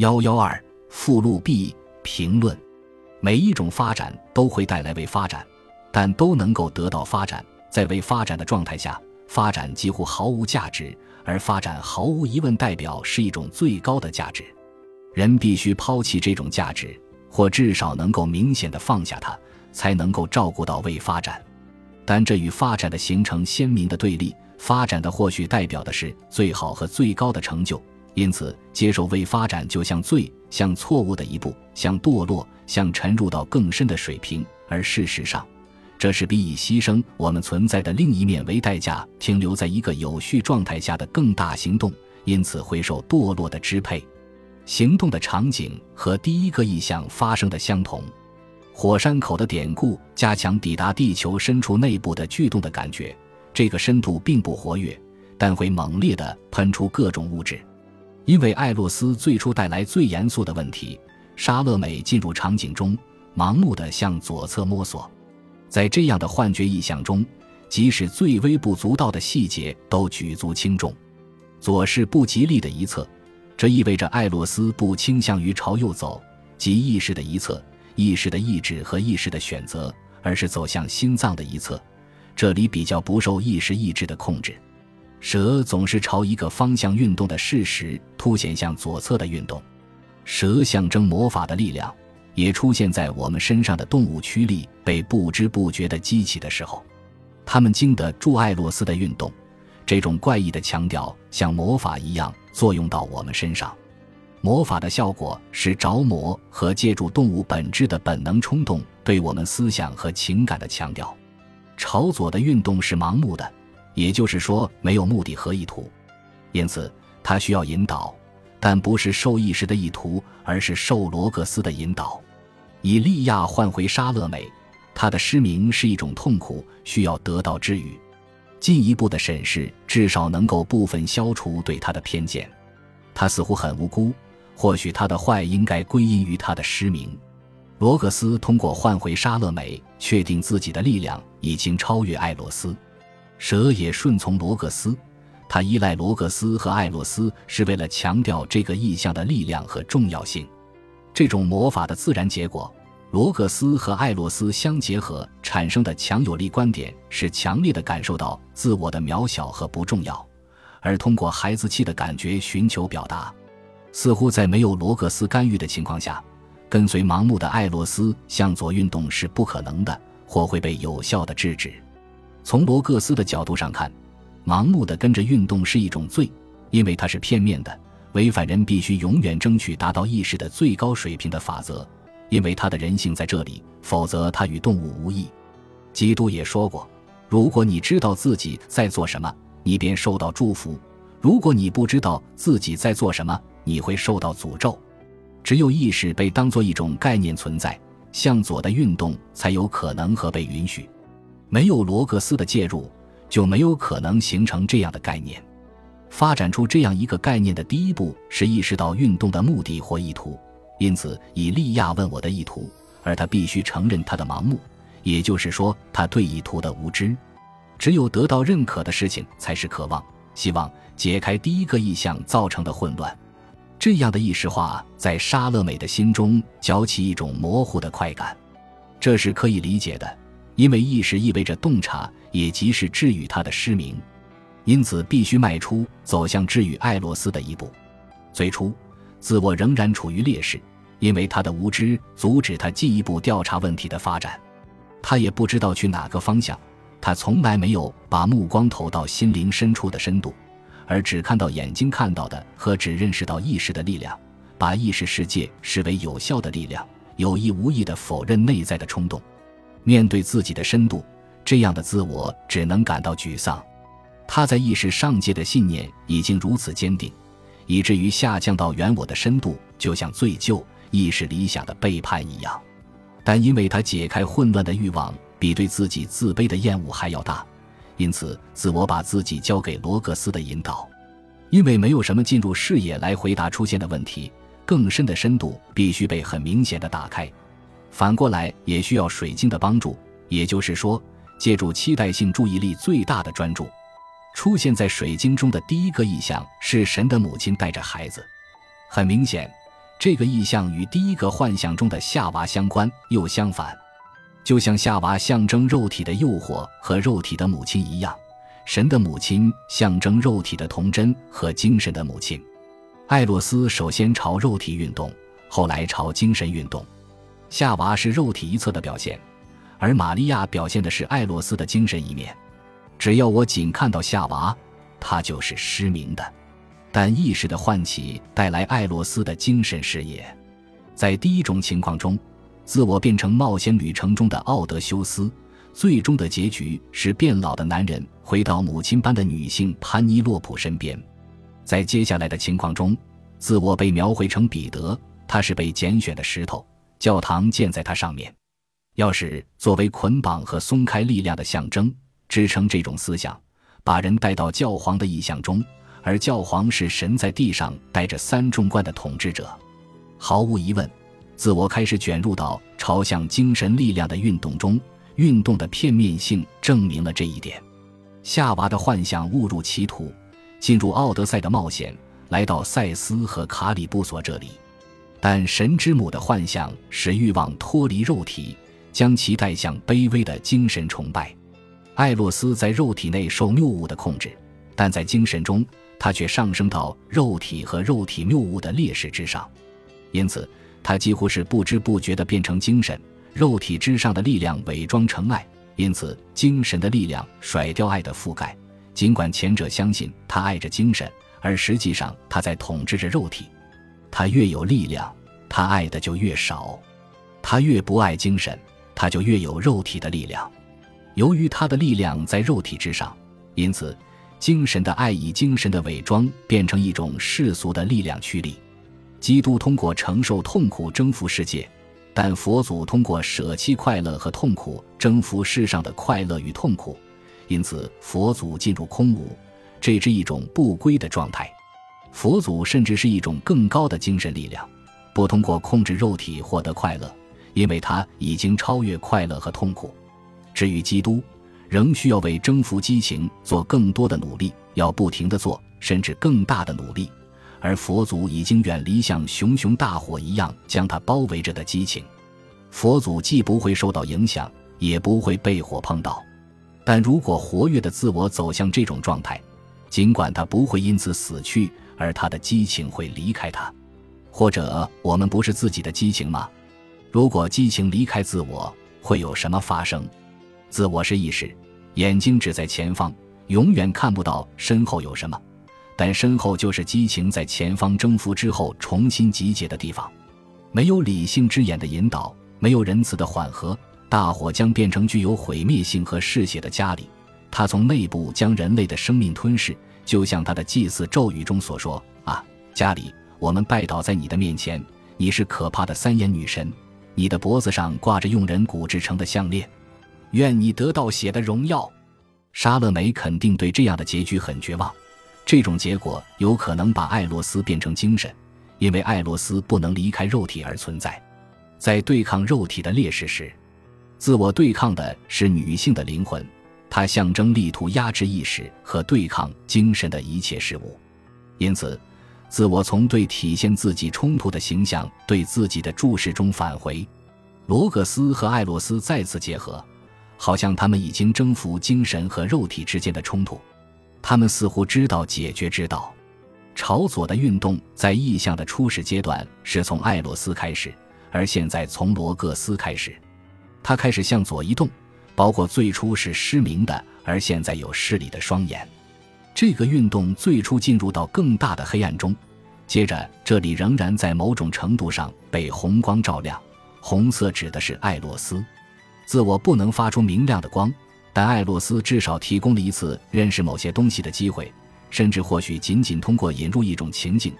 幺幺二附录 B 评论：每一种发展都会带来未发展，但都能够得到发展。在未发展的状态下，发展几乎毫无价值，而发展毫无疑问代表是一种最高的价值。人必须抛弃这种价值，或至少能够明显的放下它，才能够照顾到未发展。但这与发展的形成鲜明的对立。发展的或许代表的是最好和最高的成就。因此，接受未发展就像罪，像错误的一步，像堕落，像沉入到更深的水平。而事实上，这是比以牺牲我们存在的另一面为代价，停留在一个有序状态下的更大行动。因此，会受堕落的支配。行动的场景和第一个意象发生的相同。火山口的典故加强抵达地球深处内部的巨洞的感觉。这个深度并不活跃，但会猛烈地喷出各种物质。因为艾洛斯最初带来最严肃的问题，沙乐美进入场景中，盲目地向左侧摸索。在这样的幻觉意象中，即使最微不足道的细节都举足轻重。左是不吉利的一侧，这意味着艾洛斯不倾向于朝右走，即意识的一侧，意识的意志和意识的选择，而是走向心脏的一侧，这里比较不受意识意志的控制。蛇总是朝一个方向运动的事实，凸显向左侧的运动。蛇象征魔法的力量，也出现在我们身上的动物驱力被不知不觉地激起的时候。它们经得住艾洛斯的运动，这种怪异的强调像魔法一样作用到我们身上。魔法的效果是着魔和借助动物本质的本能冲动对我们思想和情感的强调。朝左的运动是盲目的。也就是说，没有目的和意图，因此他需要引导，但不是受意识的意图，而是受罗格斯的引导。以利亚换回沙勒美，他的失明是一种痛苦，需要得到治愈。进一步的审视至少能够部分消除对他的偏见。他似乎很无辜，或许他的坏应该归因于他的失明。罗格斯通过换回沙勒美，确定自己的力量已经超越艾洛斯。蛇也顺从罗格斯，他依赖罗格斯和艾洛斯是为了强调这个意象的力量和重要性。这种魔法的自然结果，罗格斯和艾洛斯相结合产生的强有力观点是强烈的感受到自我的渺小和不重要，而通过孩子气的感觉寻求表达。似乎在没有罗格斯干预的情况下，跟随盲目的艾洛斯向左运动是不可能的，或会被有效的制止。从罗格斯的角度上看，盲目的跟着运动是一种罪，因为它是片面的，违反人必须永远争取达到意识的最高水平的法则。因为他的人性在这里，否则他与动物无异。基督也说过：“如果你知道自己在做什么，你便受到祝福；如果你不知道自己在做什么，你会受到诅咒。”只有意识被当作一种概念存在，向左的运动才有可能和被允许。没有罗格斯的介入，就没有可能形成这样的概念。发展出这样一个概念的第一步是意识到运动的目的或意图。因此，以利亚问我的意图，而他必须承认他的盲目，也就是说，他对意图的无知。只有得到认可的事情，才是渴望、希望解开第一个意象造成的混乱。这样的意识化在沙乐美的心中搅起一种模糊的快感，这是可以理解的。因为意识意味着洞察，也即是治愈他的失明，因此必须迈出走向治愈艾洛斯的一步。最初，自我仍然处于劣势，因为他的无知阻止他进一步调查问题的发展。他也不知道去哪个方向，他从来没有把目光投到心灵深处的深度，而只看到眼睛看到的和只认识到意识的力量，把意识世界视为有效的力量，有意无意地否认内在的冲动。面对自己的深度，这样的自我只能感到沮丧。他在意识上界的信念已经如此坚定，以至于下降到原我的深度，就像醉酒、意识理想的背叛一样。但因为他解开混乱的欲望比对自己自卑的厌恶还要大，因此自我把自己交给罗格斯的引导。因为没有什么进入视野来回答出现的问题，更深的深度必须被很明显的打开。反过来也需要水晶的帮助，也就是说，借助期待性注意力最大的专注。出现在水晶中的第一个意象是神的母亲带着孩子。很明显，这个意象与第一个幻象中的夏娃相关，又相反。就像夏娃象征肉体的诱惑和肉体的母亲一样，神的母亲象征肉体的童真和精神的母亲。艾洛斯首先朝肉体运动，后来朝精神运动。夏娃是肉体一侧的表现，而玛利亚表现的是艾洛斯的精神一面。只要我仅看到夏娃，她就是失明的。但意识的唤起带来艾洛斯的精神视野。在第一种情况中，自我变成冒险旅程中的奥德修斯，最终的结局是变老的男人回到母亲般的女性潘尼洛普身边。在接下来的情况中，自我被描绘成彼得，他是被拣选的石头，教堂建在它上面。钥匙作为捆绑和松开力量的象征，支撑这种思想，把人带到教皇的意象中。而教皇是神在地上带着三重冠的统治者，毫无疑问，自我开始卷入到朝向精神力量的运动中。运动的片面性证明了这一点。夏娃的幻象误入歧途，进入奥德赛的冒险，来到赛斯和卡里布索这里。但神之母的幻象使欲望脱离肉体，将其带向卑微的精神崇拜。艾洛斯在肉体内受谬误的控制，但在精神中。他却上升到肉体和肉体谬误的劣势之上，因此他几乎是不知不觉地变成精神。肉体之上的力量伪装成爱，因此精神的力量甩掉爱的覆盖。尽管前者相信他爱着精神，而实际上他在统治着肉体。他越有力量，他爱的就越少；他越不爱精神，他就越有肉体的力量。由于他的力量在肉体之上，因此。精神的爱以精神的伪装变成一种世俗的力量驱力。基督通过承受痛苦征服世界，但佛祖通过舍弃快乐和痛苦征服世上的快乐与痛苦。因此，佛祖进入空无，这是一种不归的状态。佛祖甚至是一种更高的精神力量，不通过控制肉体获得快乐，因为他已经超越快乐和痛苦。至于基督。仍需要为征服激情做更多的努力，要不停地做，甚至更大的努力。而佛祖已经远离像熊熊大火一样将他包围着的激情，佛祖既不会受到影响，也不会被火碰到。但如果活跃的自我走向这种状态，尽管他不会因此死去，而他的激情会离开他。或者，我们不是自己的激情吗？如果激情离开自我，会有什么发生？自我是意识，眼睛只在前方，永远看不到身后有什么。但身后就是激情在前方征服之后重新集结的地方。没有理性之眼的引导，没有仁慈的缓和，大火将变成具有毁灭性和嗜血的家里。它从内部将人类的生命吞噬，就像他的祭祀咒语中所说：“啊，家里，我们拜倒在你的面前，你是可怕的三眼女神，你的脖子上挂着用人骨制成的项链。”愿你得到血的荣耀。沙乐美肯定对这样的结局很绝望。这种结果有可能把艾洛斯变成精神，因为艾洛斯不能离开肉体而存在。在对抗肉体的劣势时，自我对抗的是女性的灵魂，它象征力图压制意识和对抗精神的一切事物。因此，自我从对体现自己冲突的形象对自己的注视中返回。罗格斯和艾洛斯再次结合。好像他们已经征服精神和肉体之间的冲突，他们似乎知道解决之道。朝左的运动在意象的初始阶段是从艾洛斯开始，而现在从罗格斯开始。他开始向左移动，包括最初是失明的，而现在有视力的双眼。这个运动最初进入到更大的黑暗中，接着这里仍然在某种程度上被红光照亮。红色指的是艾洛斯。自我不能发出明亮的光，但艾洛斯至少提供了一次认识某些东西的机会，甚至或许仅仅通过引入一种情境，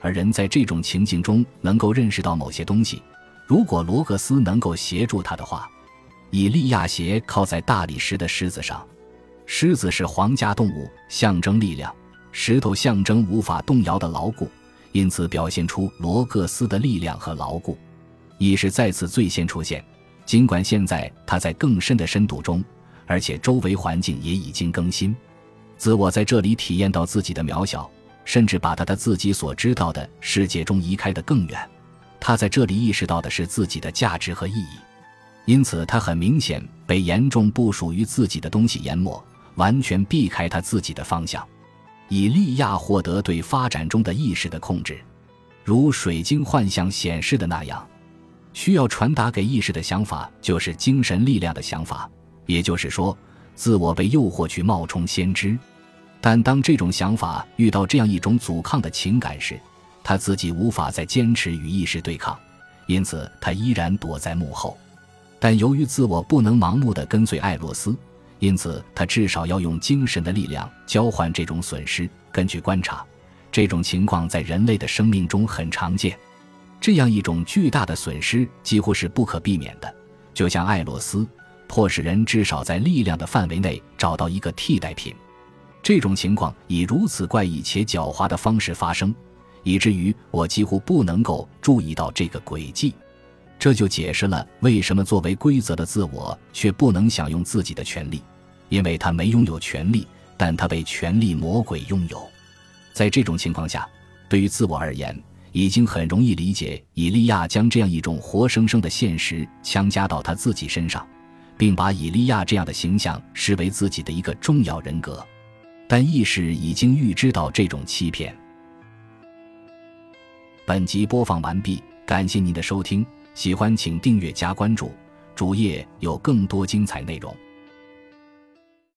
而人在这种情境中能够认识到某些东西。如果罗格斯能够协助他的话，以利亚斜靠在大理石的狮子上，狮子是皇家动物，象征力量；石头象征无法动摇的牢固，因此表现出罗格斯的力量和牢固。意识再次最先出现。尽管现在它在更深的深度中，而且周围环境也已经更新，自我在这里体验到自己的渺小，甚至把他的自己所知道的世界中移开得更远。他在这里意识到的是自己的价值和意义，因此他很明显被严重不属于自己的东西淹没，完全避开他自己的方向。以利亚获得对发展中的意识的控制，如水晶幻象显示的那样，需要传达给意识的想法就是精神力量的想法，也就是说，自我被诱惑去冒充先知。但当这种想法遇到这样一种阻抗的情感时，他自己无法再坚持与意识对抗，因此他依然躲在幕后。但由于自我不能盲目的跟随艾洛斯，因此他至少要用精神的力量交换这种损失。根据观察，这种情况在人类的生命中很常见。这样一种巨大的损失几乎是不可避免的，就像艾洛斯，迫使人至少在力量的范围内找到一个替代品。这种情况以如此怪异且狡猾的方式发生。以至于我几乎不能够注意到这个轨迹，这就解释了为什么作为规则的自我却不能享用自己的权利，因为他没拥有权利，但他被权力魔鬼拥有。在这种情况下，对于自我而言，已经很容易理解以利亚将这样一种活生生的现实强加到他自己身上，并把以利亚这样的形象视为自己的一个重要人格。但意识已经预知到这种欺骗。本集播放完毕，感谢您的收听，喜欢请订阅加关注，主页有更多精彩内容。